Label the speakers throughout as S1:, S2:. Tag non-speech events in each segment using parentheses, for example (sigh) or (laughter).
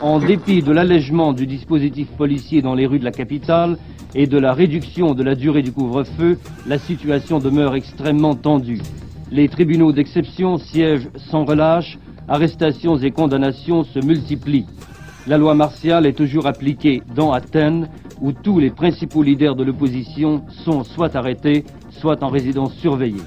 S1: en dépit de l'allègement du dispositif policier dans les rues de la capitale et de la réduction de la durée du couvre-feu, la situation demeure extrêmement tendue. Les tribunaux d'exception siègent sans relâche, arrestations et condamnations se multiplient. La loi martiale est toujours appliquée dans Athènes, où tous les principaux leaders de l'opposition sont soit arrêtés, soit en résidence surveillée.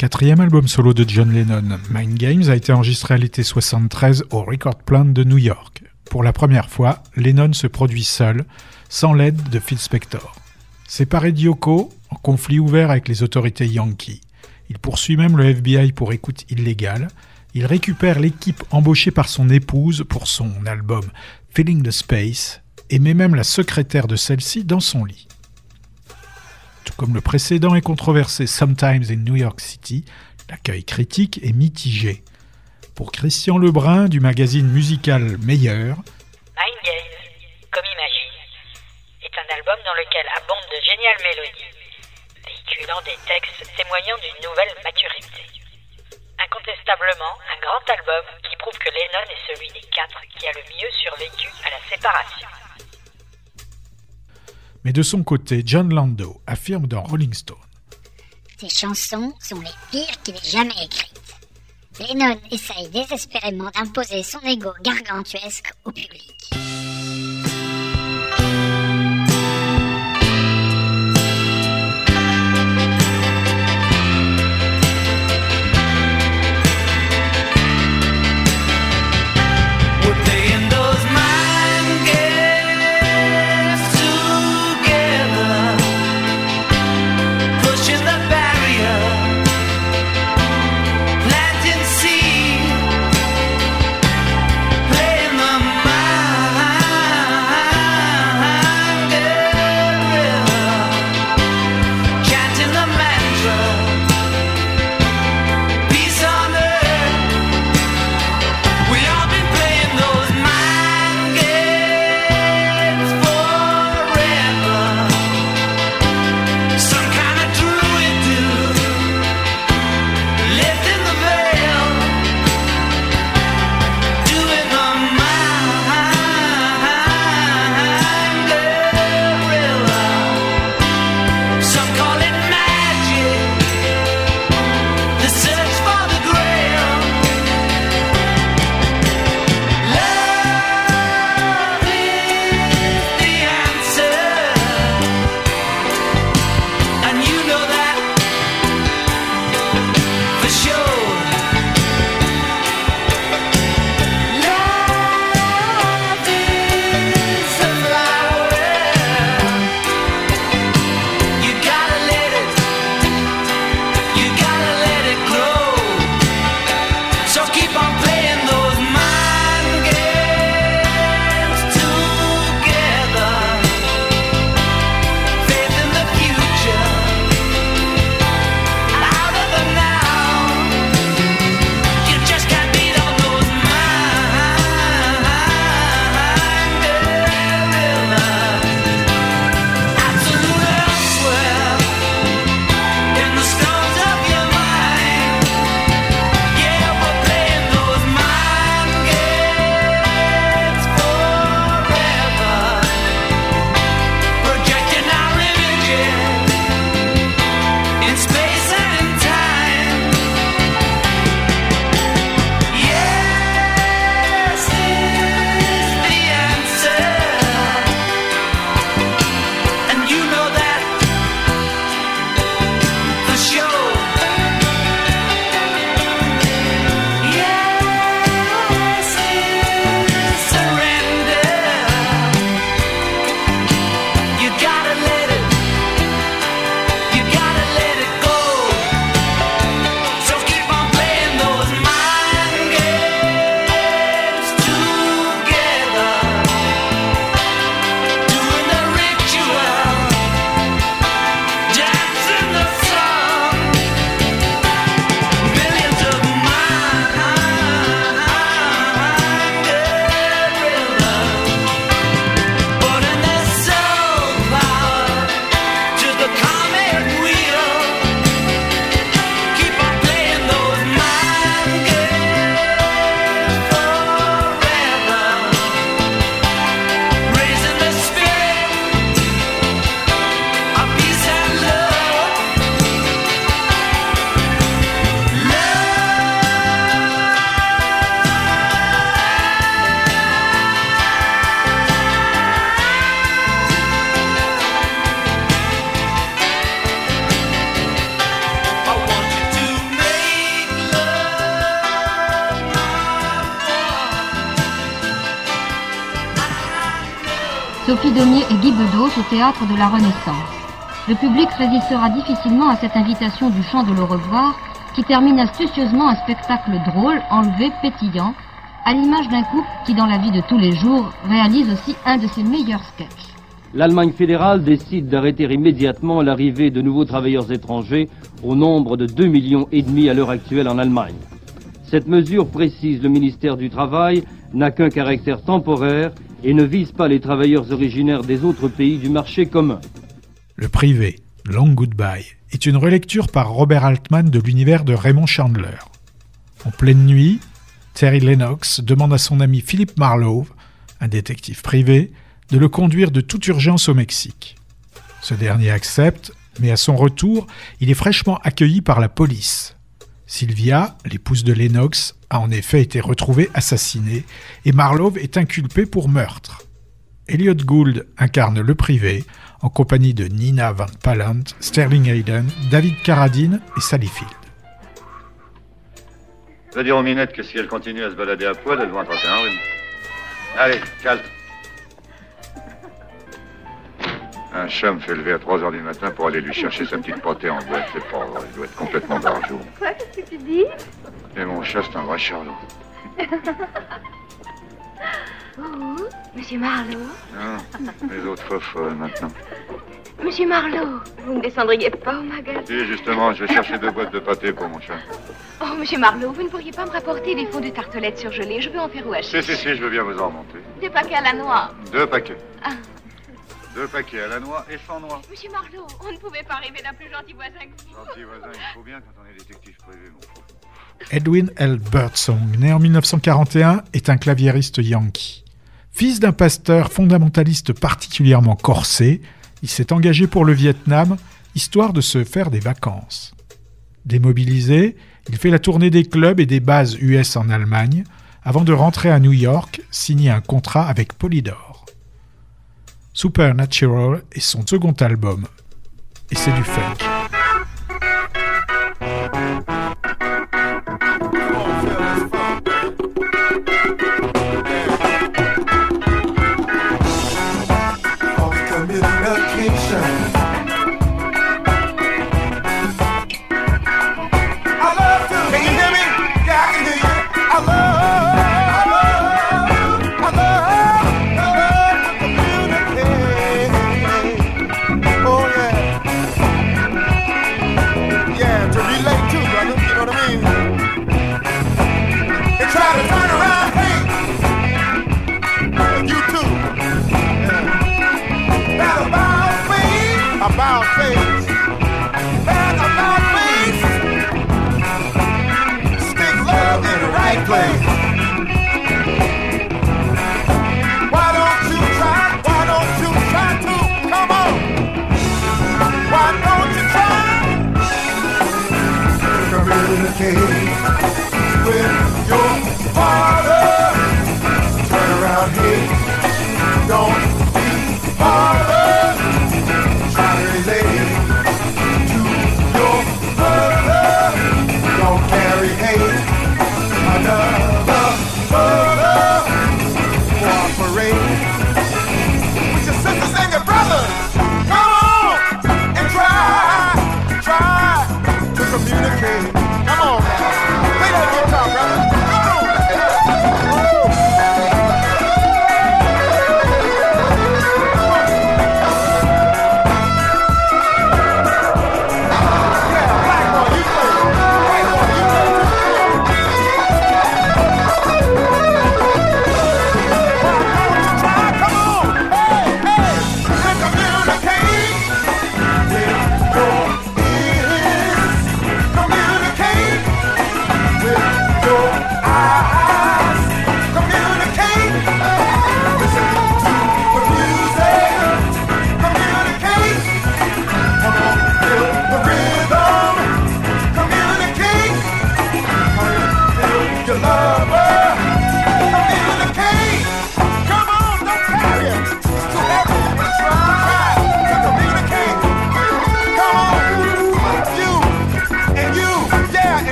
S2: Quatrième album solo de John Lennon, Mind Games, a été enregistré à l'été 73 au Record Plant de New York. Pour la première fois, Lennon se produit seul, sans l'aide de Phil Spector. Séparé d'Yoko, en conflit ouvert avec les autorités yankees, il poursuit même le FBI pour écoute illégale. Il récupère l'équipe embauchée par son épouse pour son album Feeling the Space et met même la secrétaire de celle-ci dans son lit. Comme le précédent et controversé Sometimes in New York City, l'accueil critique est mitigé. Pour Christian Lebrun du magazine musical Meilleur,
S3: Mind Games, comme Imagine, est un album dans lequel abondent de géniales mélodies, véhiculant des textes témoignant d'une nouvelle maturité. Incontestablement, un grand album qui prouve que Lennon est celui des quatre qui a le mieux survécu à la séparation.
S2: Mais de son côté, John Lando affirme dans Rolling Stone
S4: Ces chansons sont les pires qu'il ait jamais écrites. Lennon essaye désespérément d'imposer son ego gargantuesque au public.
S5: Au théâtre de la Renaissance. Le public résistera difficilement à cette invitation du chant de le revoir qui termine astucieusement un spectacle drôle, enlevé, pétillant, à l'image d'un couple qui, dans la vie de tous les jours, réalise aussi un de ses meilleurs sketchs.
S1: L'Allemagne fédérale décide d'arrêter immédiatement l'arrivée de nouveaux travailleurs étrangers au nombre de 2 millions et demi à l'heure actuelle en Allemagne. Cette mesure, précise le ministère du Travail, n'a qu'un caractère temporaire et ne vise pas les travailleurs originaires des autres pays du marché commun.
S2: Le privé, Long Goodbye, est une relecture par Robert Altman de l'univers de Raymond Chandler. En pleine nuit, Terry Lennox demande à son ami Philip Marlowe, un détective privé, de le conduire de toute urgence au Mexique. Ce dernier accepte, mais à son retour, il est fraîchement accueilli par la police. Sylvia, l'épouse de Lennox, a en effet été retrouvée assassinée et Marlowe est inculpé pour meurtre. Elliot Gould incarne le privé en compagnie de Nina Van Pallant, Sterling Hayden, David Carradine et Sally Field.
S6: Je dire aux que si à se balader à poil, vont rhume. Allez, calme. Un chat me fait lever à 3 heures du matin pour aller lui chercher sa petite potée en boîte. C'est pas vrai, il doit être complètement barjot.
S7: Quoi, qu'est-ce que tu dis?
S6: Et mon chat, c'est un vrai charlot. (laughs)
S7: Oh, Monsieur Marlowe
S6: Non, les autres folles maintenant.
S7: Monsieur Marlowe, vous ne descendriez pas au magasin
S6: Si, justement, je vais chercher deux boîtes de pâté pour mon chat.
S7: Oh, Monsieur Marlowe, vous ne pourriez pas me rapporter des fonds de tartelettes surgelées Je veux en faire au
S6: Si, si, si, je veux bien vous en remonter.
S7: Des paquets à la noix.
S6: Deux paquets.
S7: Ah.
S6: Deux paquets à la noix et sans noix.
S7: Monsieur Marlowe, on ne pouvait pas rêver d'un plus gentil voisin que vous.
S6: Gentil voisin, il faut bien quand on est détective privé, mon fou.
S2: Edwin L. Birdsong, né en 1941, est un claviériste yankee. Fils d'un pasteur fondamentaliste particulièrement corsé, il s'est engagé pour le Vietnam, histoire de se faire des vacances. Démobilisé, il fait la tournée des clubs et des bases US en Allemagne, avant de rentrer à New York, signer un contrat avec Polydor. Supernatural est son second album, et c'est du funk.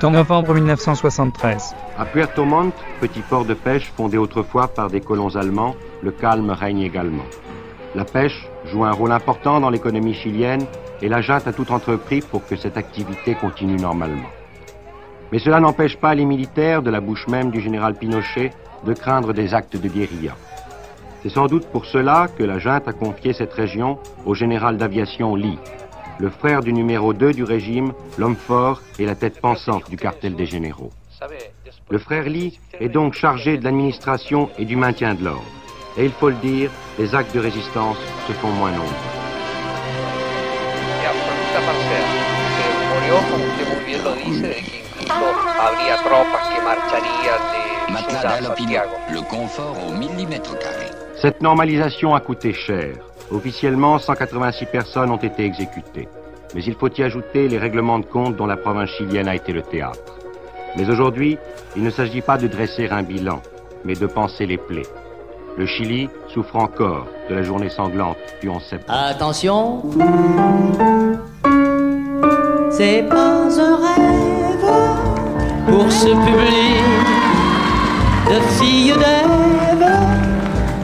S8: En novembre 1973.
S9: À Puerto Montt, petit port de pêche fondé autrefois par des colons allemands, le calme règne également. La pêche joue un rôle important dans l'économie chilienne et la junte a tout entrepris pour que cette activité continue normalement. Mais cela n'empêche pas les militaires, de la bouche même du général Pinochet, de craindre des actes de guérilla. C'est sans doute pour cela que la junte a confié cette région au général d'aviation Lee, le frère du numéro 2 du régime, l'homme fort et la tête pensante du cartel des généraux. Le frère Lee est donc chargé de l'administration et du maintien de l'ordre. Et il faut le dire, les actes de résistance se font moins nombreux.
S10: le confort au millimètre carré.
S9: Cette normalisation a coûté cher. Officiellement, 186 personnes ont été exécutées. Mais il faut y ajouter les règlements de compte dont la province chilienne a été le théâtre. Mais aujourd'hui, il ne s'agit pas de dresser un bilan, mais de penser les plaies. Le Chili souffre encore de la journée sanglante du 11 septembre.
S11: Attention, c'est pas un rêve pour ce public de filles d'Ève.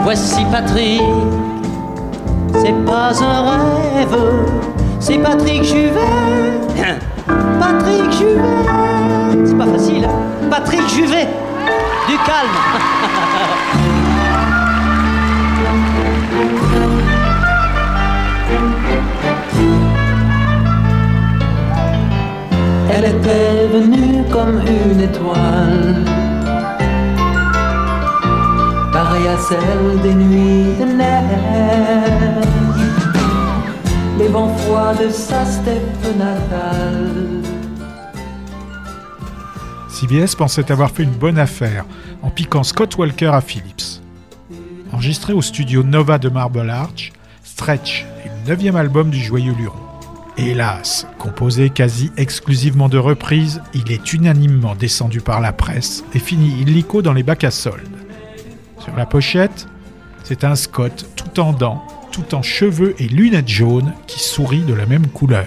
S11: Voici Patrick, c'est pas un rêve, c'est Patrick Juvet. Patrick Juvet, c'est pas facile. hein? Patrick Juvet, du calme. (laughs) Elle était venue comme une étoile, à de neige, les de sa steppe natale.
S2: CBS pensait avoir fait une bonne affaire en piquant Scott Walker à Philips. Enregistré au studio Nova de Marble Arch, Stretch est le neuvième album du joyeux Luron. Hélas, composé quasi exclusivement de reprises, il est unanimement descendu par la presse et finit illico dans les bacs à soldes. Sur la pochette, c'est un Scott tout en dents, tout en cheveux et lunettes jaunes qui sourit de la même couleur.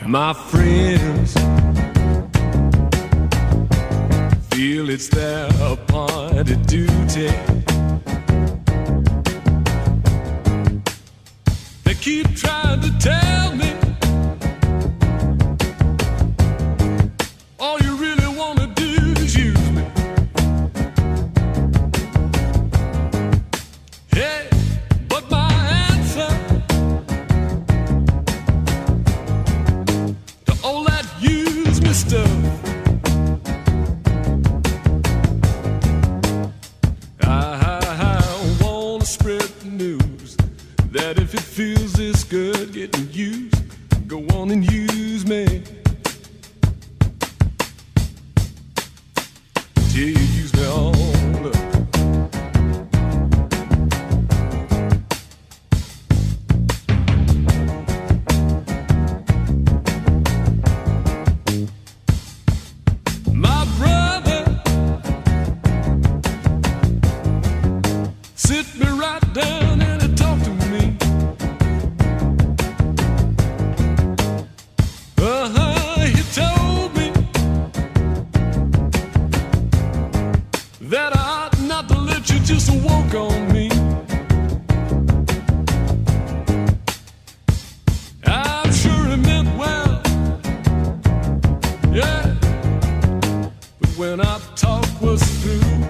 S12: When our talk was through,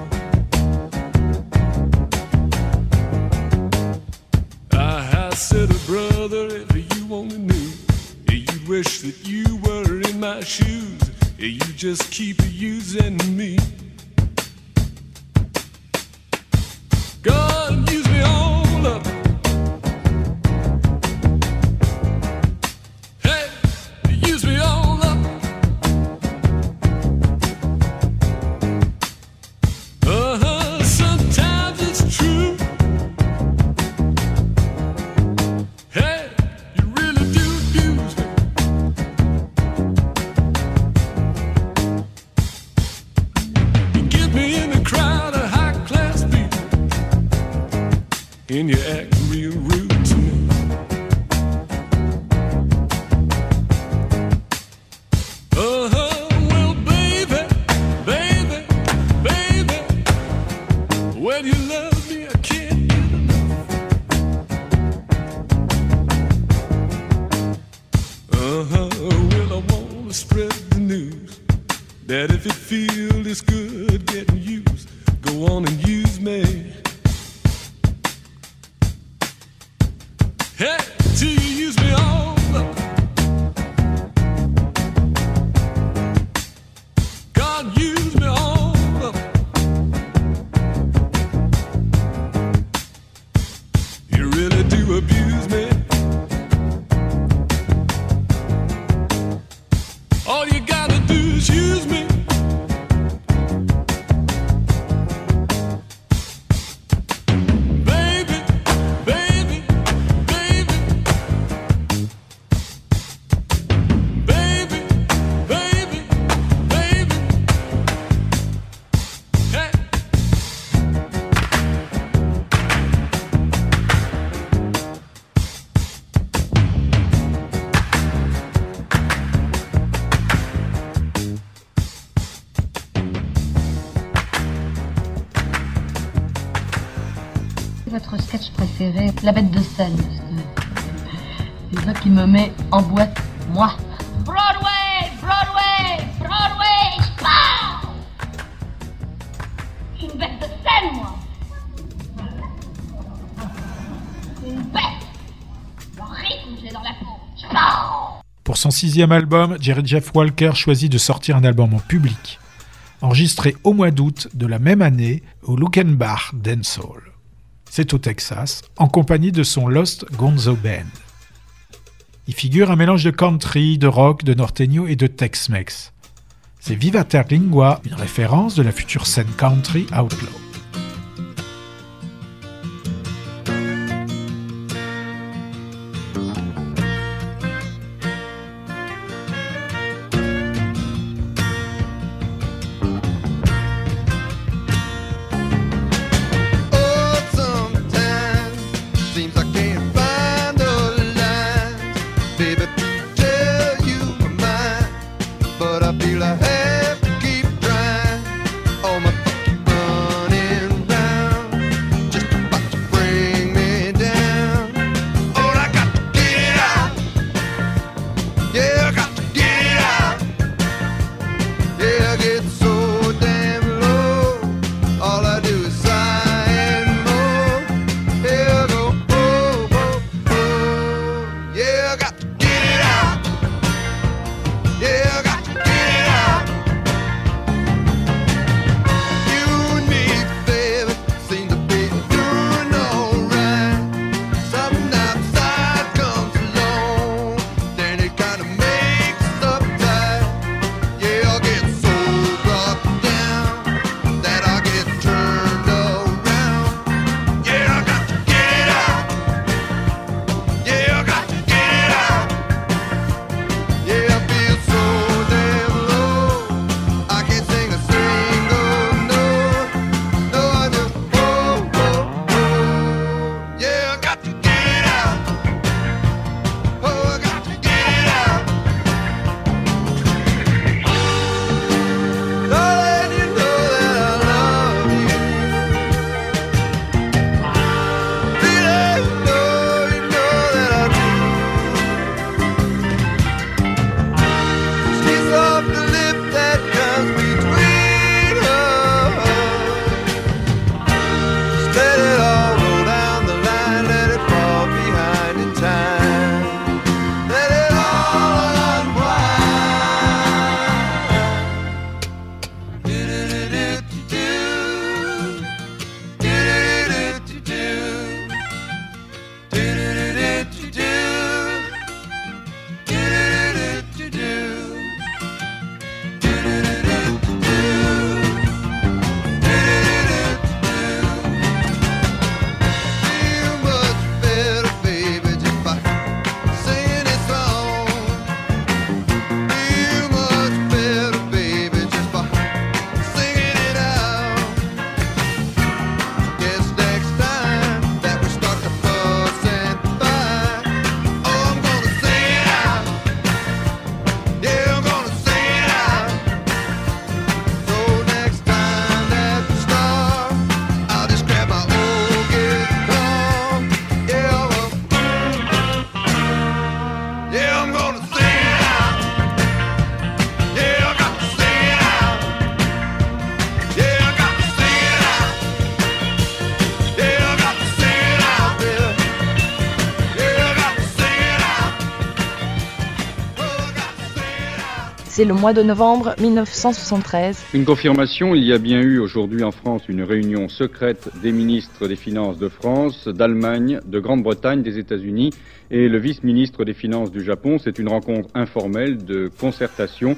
S12: I, I said, a brother, if you only knew, you'd wish that you were in my shoes. You just keep using
S2: deuxième album, Jared Jeff Walker choisit de sortir un album en public, enregistré au mois d'août de la même année au Luckenbach Dance Hall. C'est au Texas, en compagnie de son Lost Gonzo Band. Il figure un mélange de country, de rock, de norteño et de Tex-Mex. C'est Viva Terlingua, une référence de la future scène country outlaw.
S13: C'est le mois de novembre 1973.
S14: Une confirmation, il y a bien eu aujourd'hui en France une réunion secrète des ministres des Finances de France, d'Allemagne, de Grande-Bretagne, des États-Unis et le vice-ministre des Finances du Japon. C'est une rencontre informelle de concertation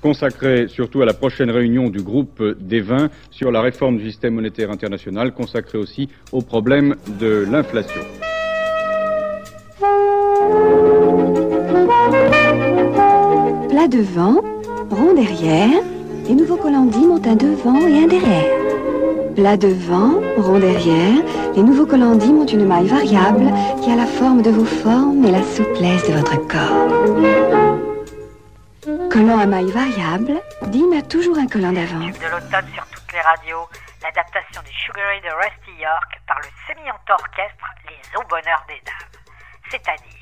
S14: consacrée surtout à la prochaine réunion du groupe des 20 sur la réforme du système monétaire international, consacrée aussi au problème de l'inflation.
S15: Devant, rond derrière, les nouveaux Collandis montent un devant et un derrière. Plat devant, rond derrière, les nouveaux Collandis montent une maille variable qui a la forme de vos formes et la souplesse de votre corps. Collant à maille variable, Dim a toujours un collant d'avance.
S3: de l'automne sur toutes les radios, l'adaptation du Sugar Ray de Rusty York par le semi-ento orchestre Les Au Bonheur des Dames. C'est-à-dire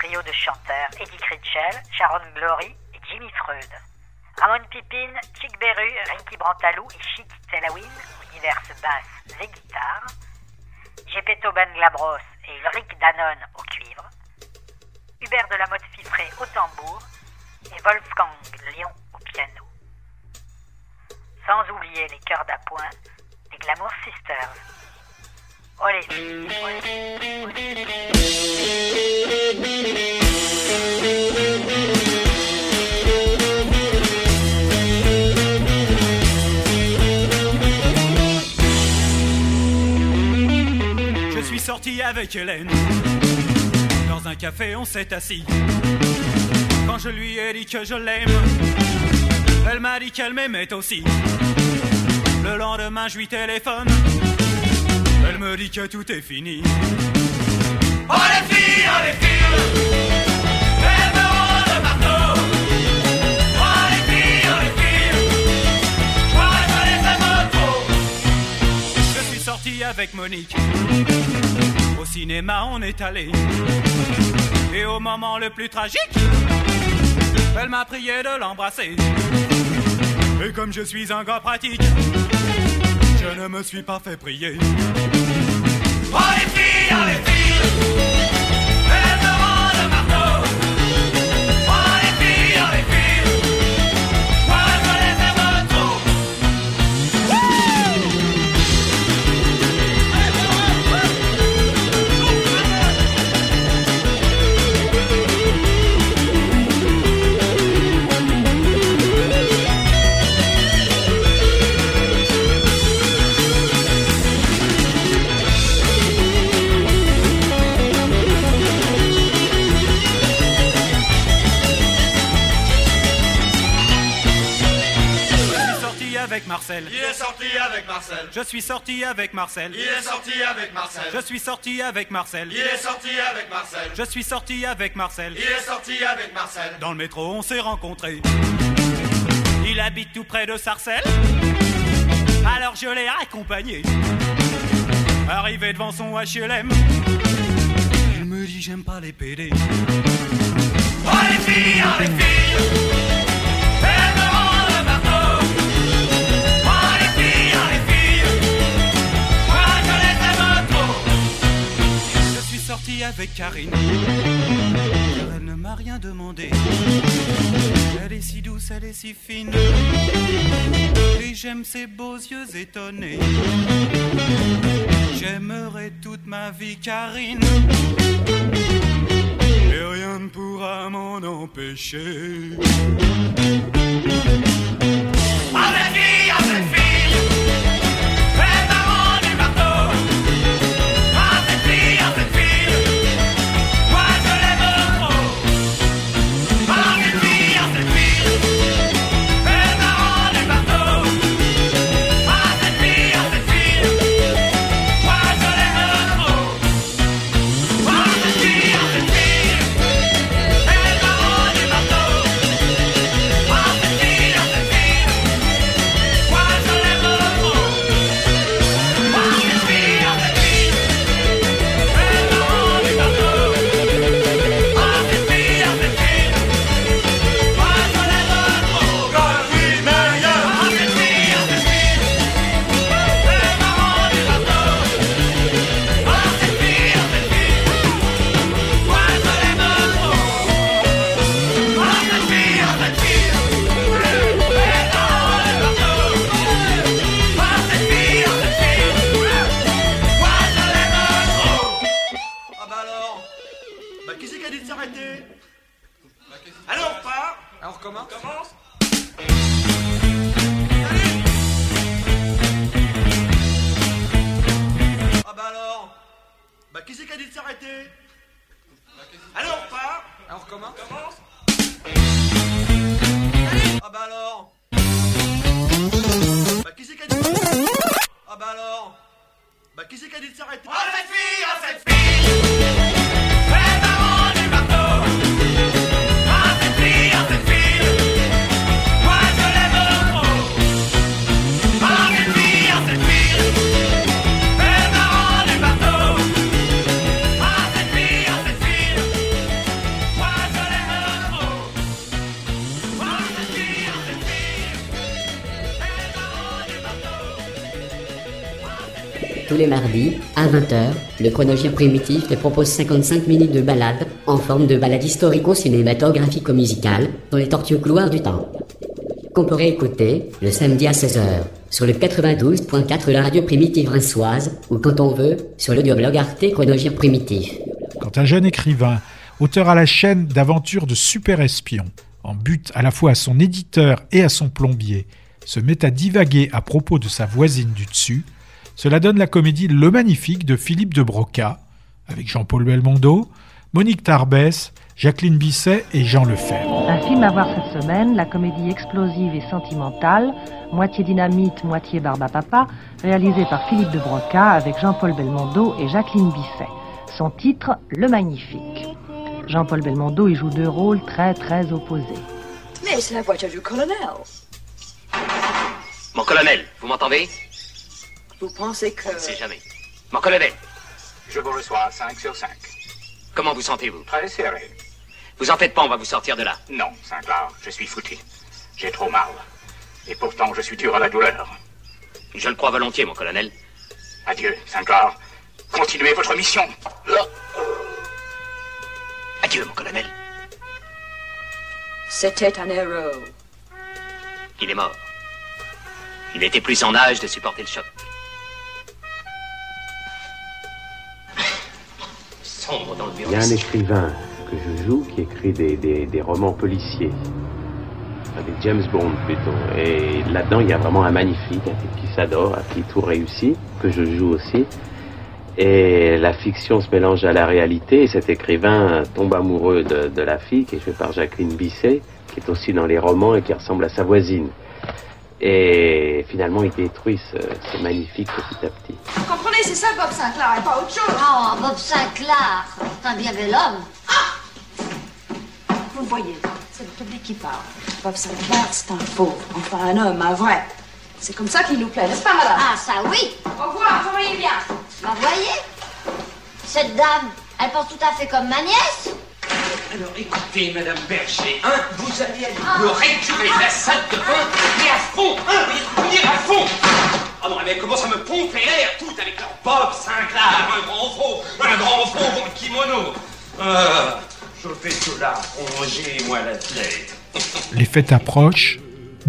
S3: trio de chanteurs Eddie Critchell, Sharon Glory et Jimmy Freud. Ramon Pipin, Chick Beru, Rinky Brantalou et Chic Telawin aux diverses basses et guitares. Gepetto Ben Glabros et Ulrich Danone au cuivre. Hubert de la Motte Filtré au tambour et Wolfgang Lyon au piano. Sans oublier les chœurs d'appoint, les Glamour Sisters.
S16: Je suis sorti avec Hélène. Dans un café, on s'est assis. Quand je lui ai dit que je l'aime, elle m'a dit qu'elle m'aimait aussi. Le lendemain, je lui téléphone. Elle me dit que tout est fini. Oh les filles, oh les filles. Avec Monique. Au cinéma on est allé. Et au moment le plus tragique Elle m'a prié de l'embrasser. Et comme je suis un gars pratique Je ne me suis pas fait prier. Oh les filles, oh les filles Marcel.
S17: Il est sorti avec Marcel.
S16: Je suis sorti avec Marcel.
S17: Il est sorti avec Marcel.
S16: Je suis sorti avec Marcel.
S17: Il est sorti avec Marcel.
S16: Je suis sorti avec Marcel.
S17: Il est sorti avec Marcel.
S16: Dans le métro, on s'est rencontrés. Il habite tout près de Sarcelles. Alors je l'ai accompagné. Arrivé devant son HLM, il me dit j'aime pas les PD. Oh les filles, oh les filles Avec Karine. Car Elle ne m'a rien demandé. Elle est si douce, elle est si fine. Et j'aime ses beaux yeux étonnés. J'aimerai toute ma vie Karine. Et rien ne pourra m'en empêcher Bah qui c'est qui a dit de s'arrêter? Oh cette fille Oh cette fille
S18: les mardis, à 20h, le chronogire primitif te propose 55 minutes de balade en forme de balade historico-cinématographico-musicale dans les tortueux couloirs du temps. Qu'on pourrait écouter le samedi à 16h sur le 92.4 de la radio primitive rinçoise ou quand on veut sur l'audioblog Arte Chronogire Primitif.
S2: Quand un jeune écrivain, auteur à la chaîne d'aventures de super espions, en but à la fois à son éditeur et à son plombier, se met à divaguer à propos de sa voisine du dessus, cela donne la comédie Le Magnifique de Philippe de Broca, avec Jean-Paul Belmondo, Monique Tarbès, Jacqueline Bisset et Jean Lefebvre.
S13: Un film à voir cette semaine, la comédie explosive et sentimentale, moitié dynamite, moitié barbe à papa, réalisée par Philippe de Broca avec Jean-Paul Belmondo et Jacqueline Bisset. Son titre, Le Magnifique. Jean-Paul Belmondo y joue deux rôles très très opposés.
S19: Mais c'est la voiture du colonel.
S20: Mon colonel, vous m'entendez?
S19: Vous pensez que...
S20: On ne sait jamais. Mon colonel,
S21: Je vous reçois 5 sur 5.
S20: comment vous sentez-vous?
S21: Très serré.
S20: Vous en faites pas, on va vous sortir de là.
S21: Non, Sinclair, je suis foutu. J'ai trop mal. Et pourtant, je suis dur à la douleur.
S20: Je le crois volontiers, mon colonel.
S21: Adieu, Sinclair. Continuez votre mission.
S20: Adieu, mon colonel.
S19: C'était un héros.
S20: Il est mort. Il était plus en âge de supporter le choc. Sombre dans le bureau.
S22: Il y a un écrivain que je joue qui écrit des, des- des romans policiers. Enfin, des James Bond plutôt. Et là-dedans, il y a vraiment un magnifique, un type qui s'adore, à qui tout réussit, que je joue aussi. Et la fiction se mélange à la réalité. Et cet écrivain tombe amoureux de, de la fille, qui est jouée par Jacqueline Bisset, qui est aussi dans les romans et qui ressemble à sa voisine. Et finalement, il détruit ce, ce magnifique petit à petit.
S19: Vous comprenez, c'est ça Bob Sinclair et pas autre chose.
S23: Oh, Bob Sinclair, c'est un bien bel homme.
S19: Vous le voyez, c'est le public qui parle. Bob Sinclair, c'est un faux, enfin un homme, un vrai. C'est comme ça qu'il nous plaît, n'est-ce pas, madame?
S23: Ah, ça oui.
S19: Au revoir, vous voyez bien.
S23: Bah, voyez, cette dame, elle pense tout à fait comme ma nièce.
S24: Alors écoutez, Madame Berger, hein, vous allez aller me récurer la salle de bain, mais à fond, hein, vous voyez, à fond Ah non, mais comment ça me pomper l'air tout avec leur Bob Sinclair, un grand faux, un grand faux, mon kimono Ah, je fais cela, rongez-moi la tête.
S2: Les fêtes approchent,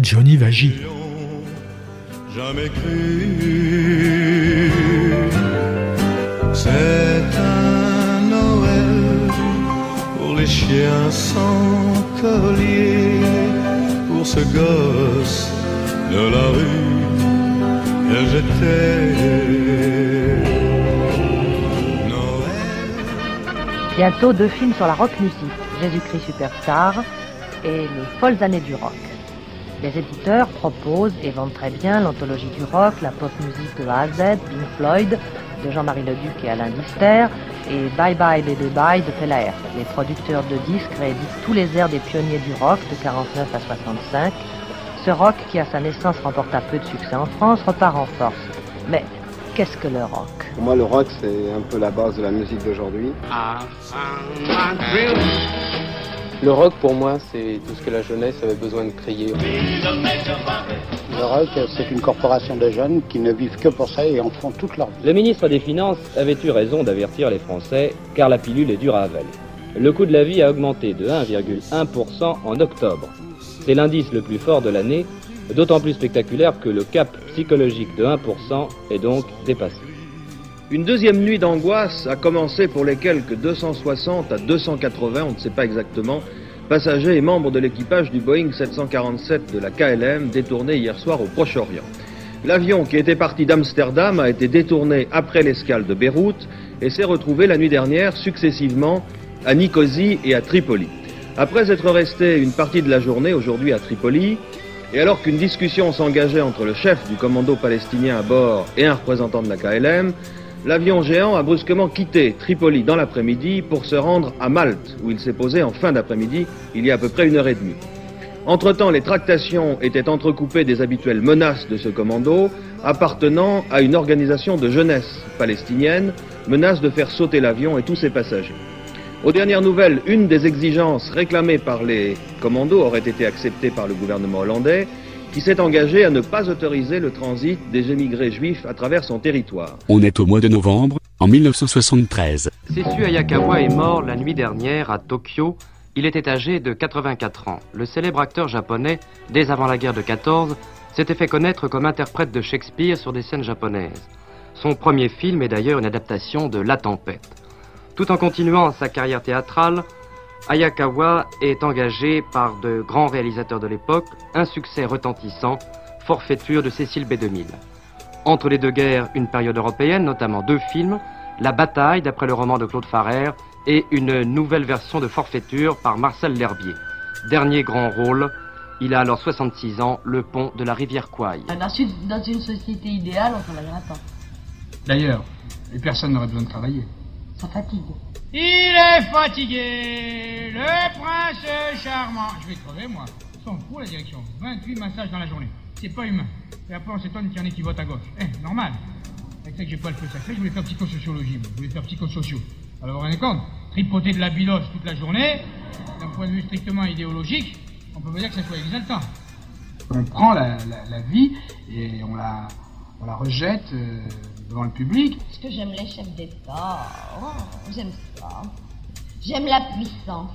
S2: Johnny Vagi.
S17: jamais cru. C'est chiens sans collier, pour ce gosse de la rue.
S13: Bientôt deux films sur la rock music, Jésus-Christ Superstar et Les folles années du rock. Les éditeurs proposent et vendent très bien l'anthologie du rock, la pop musique de A à Z, Pink Floyd, de Jean-Marie Leduc et Alain Dister, et Bye Bye Baby Bye de Pelaer. Les producteurs de disques rééditent tous les airs des pionniers du rock de 49 à 65. Ce rock, qui à sa naissance remporta peu de succès en France, repart en force. Mais qu'est-ce que le rock?
S25: Pour moi, le rock, c'est un peu la base de la musique d'aujourd'hui.
S26: Le rock, pour moi, c'est tout ce que la jeunesse avait besoin de crier.
S27: Le rock, c'est une corporation de jeunes qui ne vivent que pour ça et en font toute leur vie.
S28: Le ministre des Finances avait eu raison d'avertir les Français, car la pilule est dure à avaler. Le coût de la vie a augmenté de 1,1% en octobre. C'est l'indice le plus fort de l'année, d'autant plus spectaculaire que le cap psychologique de 1% est donc dépassé.
S29: Une deuxième nuit d'angoisse a commencé pour les quelques 260 à 280, on ne sait pas exactement, passager et membre de l'équipage du Boeing 747 de la KLM détourné hier soir au Proche-Orient. L'avion qui était parti d'Amsterdam a été détourné après l'escale de Beyrouth et s'est retrouvé la nuit dernière successivement à Nicosie et à Tripoli. Après être resté une partie de la journée aujourd'hui à Tripoli, et alors qu'une discussion s'engageait entre le chef du commando palestinien à bord et un représentant de la KLM, l'avion géant a brusquement quitté Tripoli dans l'après-midi pour se rendre à Malte, où il s'est posé en fin d'après-midi, il y a à peu près une heure et demie. Entre-temps, les tractations étaient entrecoupées des habituelles menaces de ce commando, appartenant à une organisation de jeunesse palestinienne, menace de faire sauter l'avion et tous ses passagers. Aux dernières nouvelles, une des exigences réclamées par les commandos aurait été acceptée par le gouvernement hollandais, qui s'est engagé à ne pas autoriser le transit des émigrés juifs à travers son territoire.
S30: On est au mois de novembre, en 1973.
S28: Sessu Ayakawa est mort la nuit dernière à Tokyo. Il était âgé de 84 ans. Le célèbre acteur japonais, dès avant la guerre de 14, s'était fait connaître comme interprète de Shakespeare sur des scènes japonaises. Son premier film est d'ailleurs une adaptation de La Tempête. Tout en continuant sa carrière théâtrale, Ayakawa est engagé par de grands réalisateurs de l'époque, un succès retentissant, Forfaiture de Cécile B2000. Entre les deux guerres, une période européenne, notamment deux films, La bataille d'après le roman de Claude Farrer et une nouvelle version de Forfaiture par Marcel L'Herbier. Dernier grand rôle, il a alors 66 ans, le pont de la rivière Kouai.
S31: Dans une, dans une société idéale, on ne travaillerait pas.
S32: D'ailleurs, les personnes n'auraient besoin de travailler.
S31: Ça fatigue.
S32: Il est fatigué, le prince charmant. Je vais crever, moi. S'en fout, la direction. 28 massages dans la journée. C'est pas humain. Et après, on s'étonne qu'il y en ait qui votent à gauche. Eh, normal. Avec ça que j'ai pas le feu sacré, je voulais faire psychosociologie. Je voulais faire psychosociaux. Alors, vous vous rendez compte? Tripoter de la biloche toute la journée, d'un point de vue strictement idéologique, on peut pas dire que ça soit exaltant. On prend la, la, vie et on la, on la rejette euh, le public.
S33: Parce que j'aime les chefs d'État. Oh, j'aime ça. J'aime la puissance.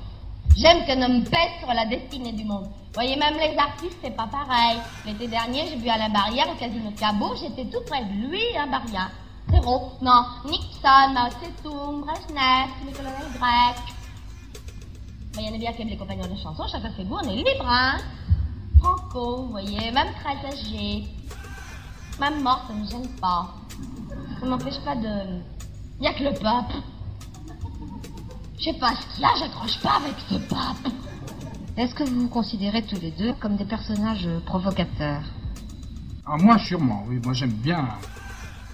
S33: J'aime qu'un homme pèse sur la destinée du monde. Voyez, même les artistes, c'est pas pareil. L'été dernier, j'ai vu à la barrière, au casino de Cabo, j'étais tout près de lui, à barrière. Zéro. Non, Nixon, Mao Tse-tung, Brezhnev, il y en a bien qui aiment les compagnons de chanson, chacun fait goût, on est libre, hein. Franco, vous voyez, même très âgé. Même mort, ça ne gêne pas. Ça m'empêche pas de... Il n'y a que le pape. Je sais pas ce qu'il y a, j'accroche pas avec ce pape.
S13: Est-ce que vous vous considérez tous les deux comme des personnages provocateurs?
S32: Ah, moi, sûrement, oui. Moi, j'aime bien.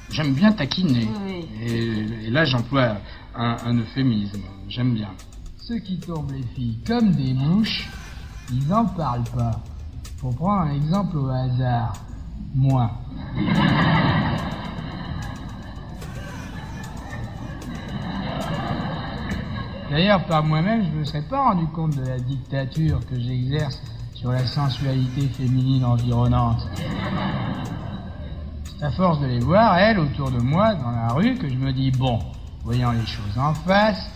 S32: J'aime bien taquiner.
S31: Oui.
S32: Et, et là, j'emploie un, un euphémisme. J'aime bien. Ceux qui tombent les filles comme des mouches, ils n'en parlent pas. Pour prendre un exemple au hasard, moi. D'ailleurs, par moi-même, je ne me serais pas rendu compte de la dictature que j'exerce sur la sensualité féminine environnante. C'est à force de les voir, elles, autour de moi, dans la rue, que je me dis, bon, voyant les choses en face,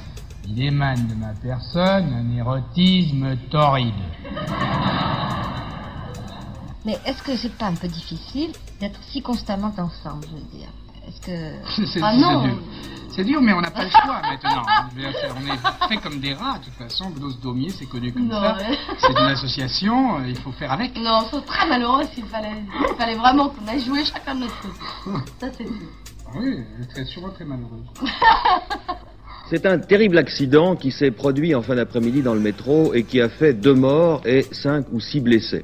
S32: il émane de ma personne un érotisme torride.
S13: Mais est-ce que c'est pas un peu difficile d'être si constamment ensemble, je veux dire?
S32: C'est
S13: Ah
S32: c'est dur. C'est dur, mais on n'a pas le choix maintenant. On est fait comme des rats, de toute façon. Blos Daumier, c'est connu comme
S31: Non,
S32: ça.
S31: ouais.
S32: C'est une association, euh, il faut faire avec.
S31: Non, on sont très malheureux s'il fallait, il fallait vraiment qu'on aille jouer chacun de notre côté. Ça, c'est sûr.
S32: Oui, est très, sûrement très malheureuse. (laughs)
S29: C'est un terrible accident qui s'est produit en fin d'après-midi dans le métro et qui a fait deux morts et cinq ou six blessés.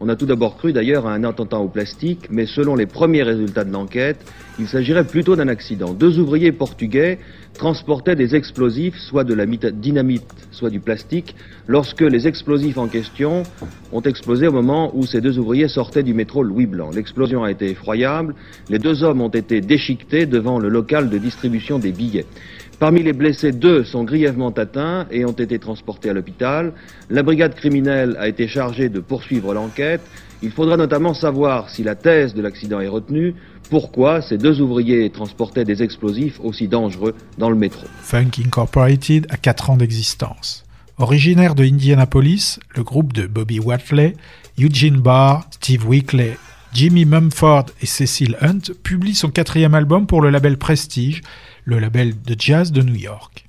S29: On a tout d'abord cru d'ailleurs à un attentat au plastique, mais selon les premiers résultats de l'enquête, il s'agirait plutôt d'un accident. Deux ouvriers portugais transportaient des explosifs, soit de la dynamite, soit du plastique, lorsque les explosifs en question ont explosé au moment où ces deux ouvriers sortaient du métro Louis Blanc. L'explosion a été effroyable, les deux hommes ont été déchiquetés devant le local de distribution des billets. Parmi les blessés, deux sont grièvement atteints et ont été transportés à l'hôpital. La brigade criminelle a été chargée de poursuivre l'enquête. Il faudra notamment savoir si la thèse de l'accident est retenue, pourquoi ces deux ouvriers transportaient des explosifs aussi dangereux dans le métro.
S2: Funk Incorporated a 4 ans d'existence. Originaire de Indianapolis, le groupe de Bobby Watley, Eugene Barr, Steve Weekly, Jimmy Mumford et Cecil Hunt publie son quatrième album pour le label Prestige, le label de jazz de New York.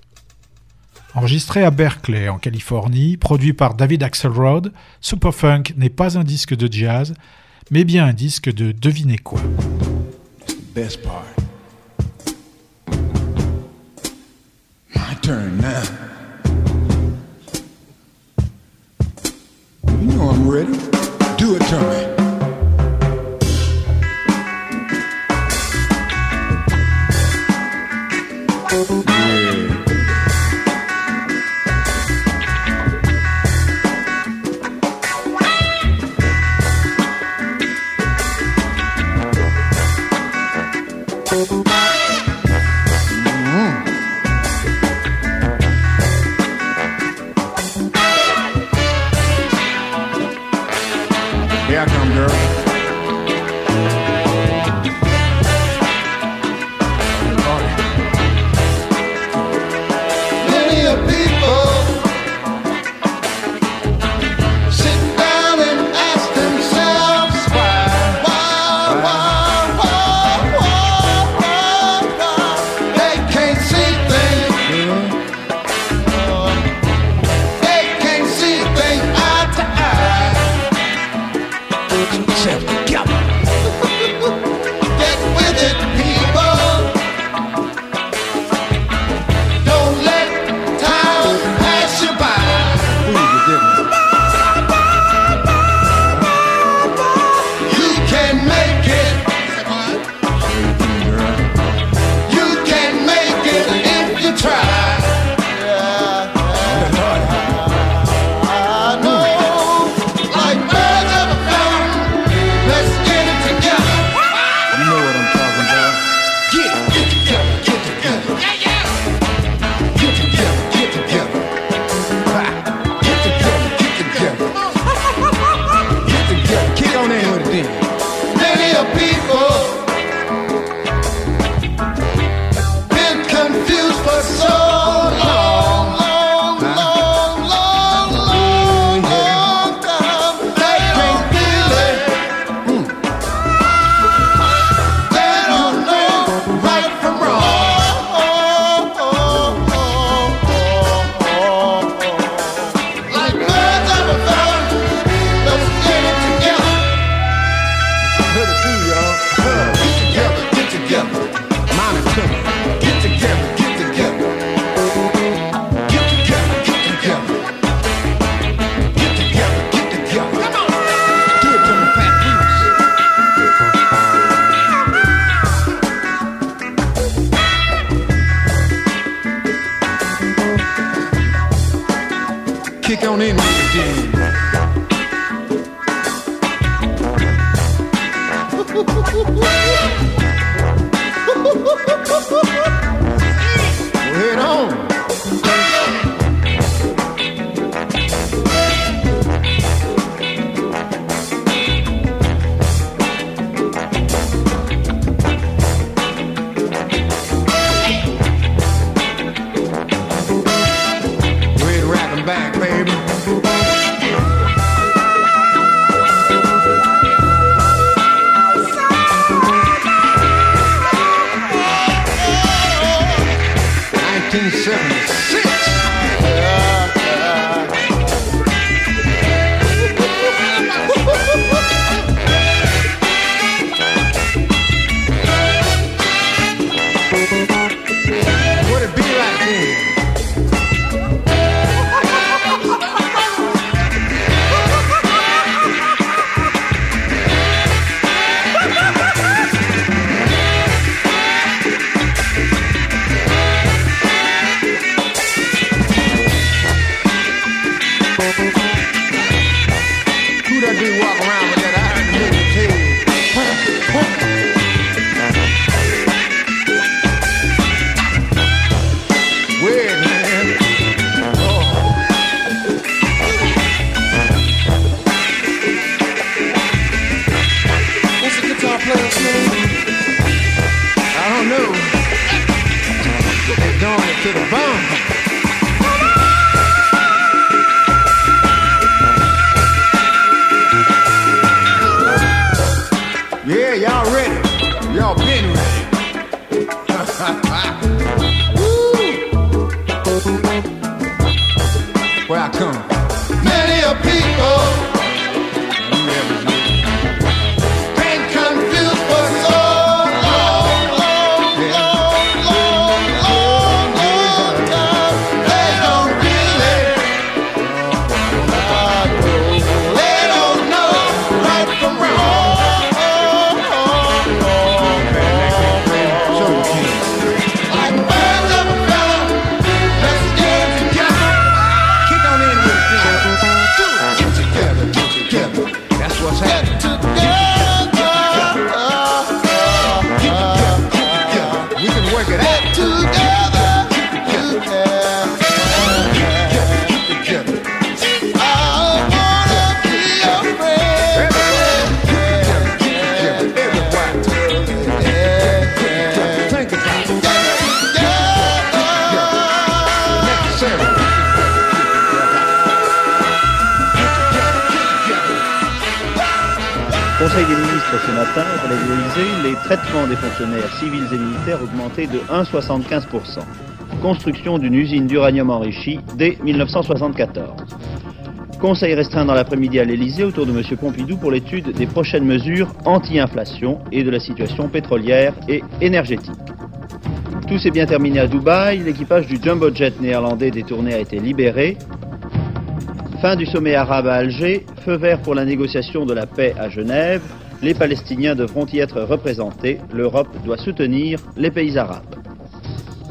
S2: Enregistré à Berkeley, en Californie, produit par David Axelrod, Superfunk n'est pas un disque de jazz, mais bien un disque de devinez quoi.
S34: Turn
S35: Ce matin, à l'Élysée, les traitements des fonctionnaires civils et militaires augmentés de 1,75%. Construction d'une usine d'uranium enrichi dès 1974. Conseil restreint dans l'après-midi à l'Élysée autour de M. Pompidou pour l'étude des prochaines mesures anti-inflation et de la situation pétrolière et énergétique. Tout s'est bien terminé à Dubaï, l'équipage du jumbo jet néerlandais détourné a été libéré. Fin du sommet arabe à Alger, feu vert pour la négociation de la paix à Genève, les Palestiniens devront y être représentés, l'Europe doit soutenir les pays arabes.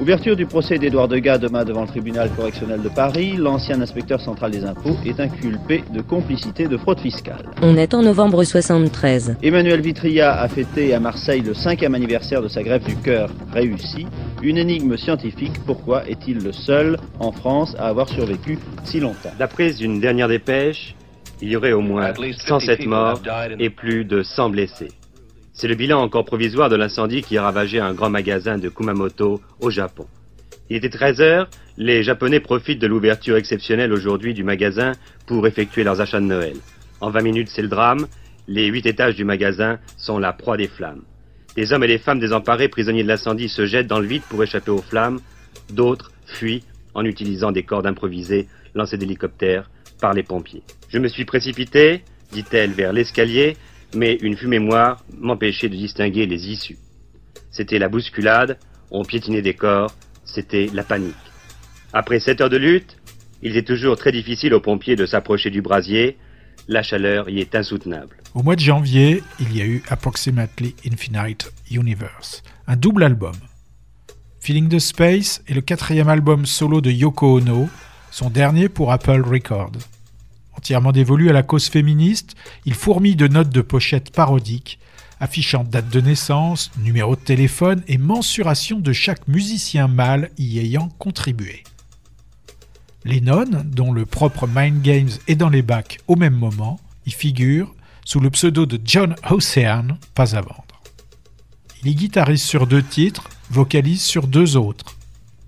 S35: Ouverture du procès d'Édouard Degas demain devant le tribunal correctionnel de Paris, l'ancien inspecteur central des impôts est inculpé de complicité de fraude fiscale.
S36: On est en novembre 73.
S35: Emmanuel Vitria a fêté à Marseille le cinquième anniversaire de sa greffe du cœur réussie. Une énigme scientifique, pourquoi est-il le seul en France à avoir survécu si longtemps?
S9: D'après une dernière dépêche, il y aurait au moins 107 morts et plus de 100 blessés. C'est le bilan encore provisoire de l'incendie qui a ravagé un grand magasin de Kumamoto au Japon. Il était 13 heures, les Japonais profitent de l'ouverture exceptionnelle aujourd'hui du magasin pour effectuer leurs achats de Noël. En 20 minutes, c'est le drame. Les huit étages du magasin sont la proie des flammes. Des hommes et des femmes désemparés, prisonniers de l'incendie, se jettent dans le vide pour échapper aux flammes. D'autres fuient en utilisant des cordes improvisées lancées d'hélicoptères les pompiers. Je me suis précipité, dit-elle, vers l'escalier, mais une fumée noire m'empêchait de distinguer les issues. C'était la bousculade, on piétinait des corps, c'était la panique. Après sept heures de lutte, il est toujours très difficile aux pompiers de s'approcher du brasier, la chaleur y est insoutenable.
S2: Au mois de janvier, il y a eu Approximately Infinite Universe, un double album. Feeling the Space est le quatrième album solo de Yoko Ono, son dernier pour Apple Records. Entièrement dévolu à la cause féministe, il fourmille de notes de pochette parodiques, affichant date de naissance, numéro de téléphone et mensuration de chaque musicien mâle y ayant contribué. Lennon, dont le propre Mind Games est dans les bacs au même moment, y figure sous le pseudo de John Ocean, pas à vendre. Il y guitarise sur deux titres, vocalise sur deux autres.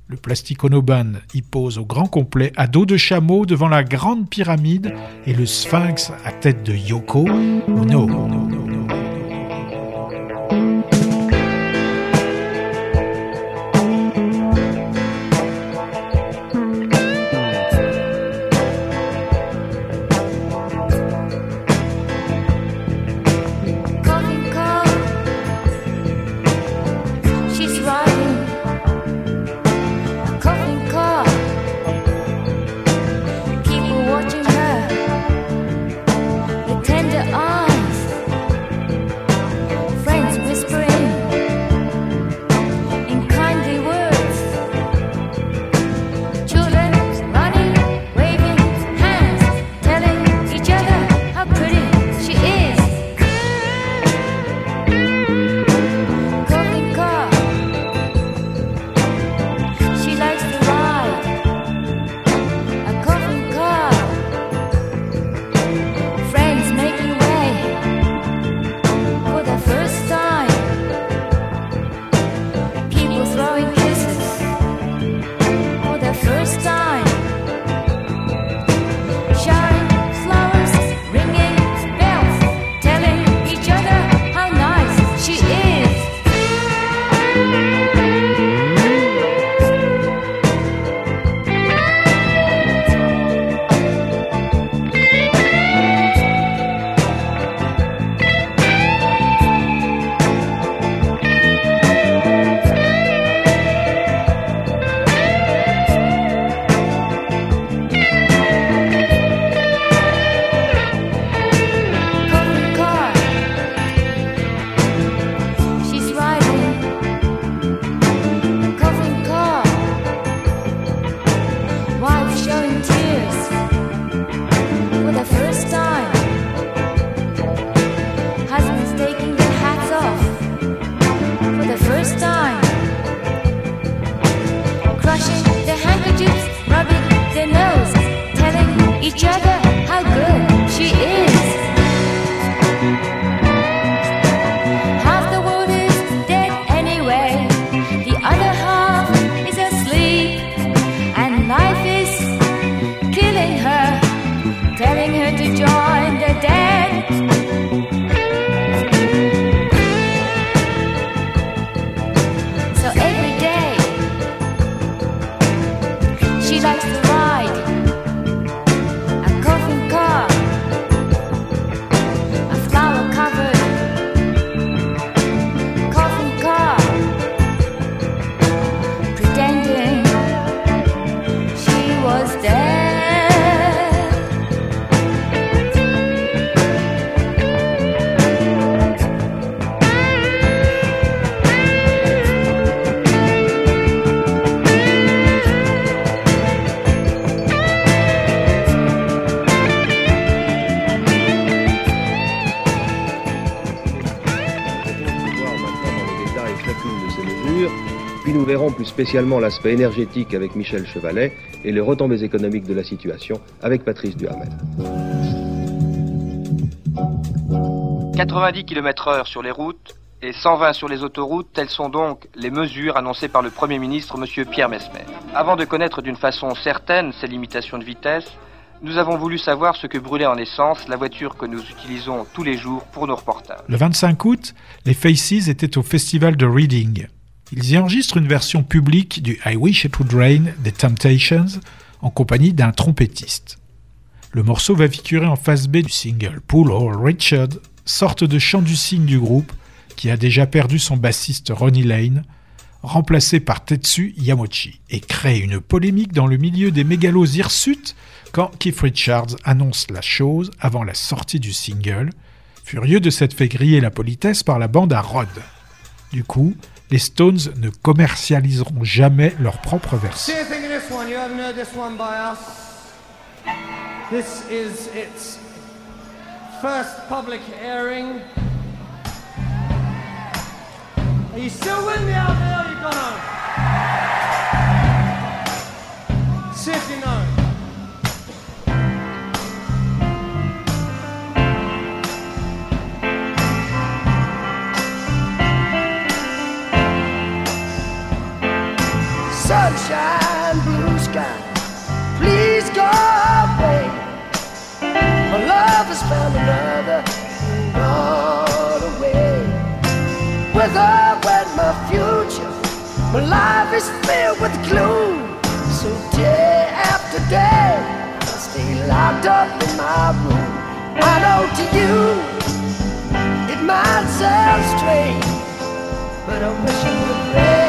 S2: Le Plastic Ono Band y pose au grand complet à dos de chameau devant la grande pyramide et le sphinx à tête de Yoko Ono.
S29: Spécialement l'aspect énergétique avec Michel Chevalet et les retombées économiques de la situation avec Patrice Duhamel.
S37: 90 km/h sur les routes et 120 sur les autoroutes, telles sont donc les mesures annoncées par le Premier ministre, M. Pierre Mesmer. Avant de connaître d'une façon certaine ces limitations de vitesse, nous avons voulu savoir ce que brûlait en essence la voiture que nous utilisons tous les jours pour nos reportages.
S2: Le 25 août, les Faces étaient au festival de Reading. Ils y enregistrent une version publique du I Wish It Would Rain des Temptations en compagnie d'un trompettiste. Le morceau va figurer en face B du single Pool Hall Richard, sorte de chant du cygne du groupe qui a déjà perdu son bassiste Ronnie Lane, remplacé par Tetsu Yamochi, et crée une polémique dans le milieu des mégalos hirsutes quand Keith Richards annonce la chose avant la sortie du single, furieux de s'être fait griller la politesse par la bande à Rod. Du coup, les Stones ne commercialiseront jamais leur propre version.
S38: This is its first public airing. Are you still with me out there? Or you gone? Home? See if you know.
S39: Sunshine, blue sky, please go away. My love has found another gone away. With her went my future, my life is filled with gloom. So day after day, I stay locked up in my room. I know to you, it might sound strange, but I wish it would rain.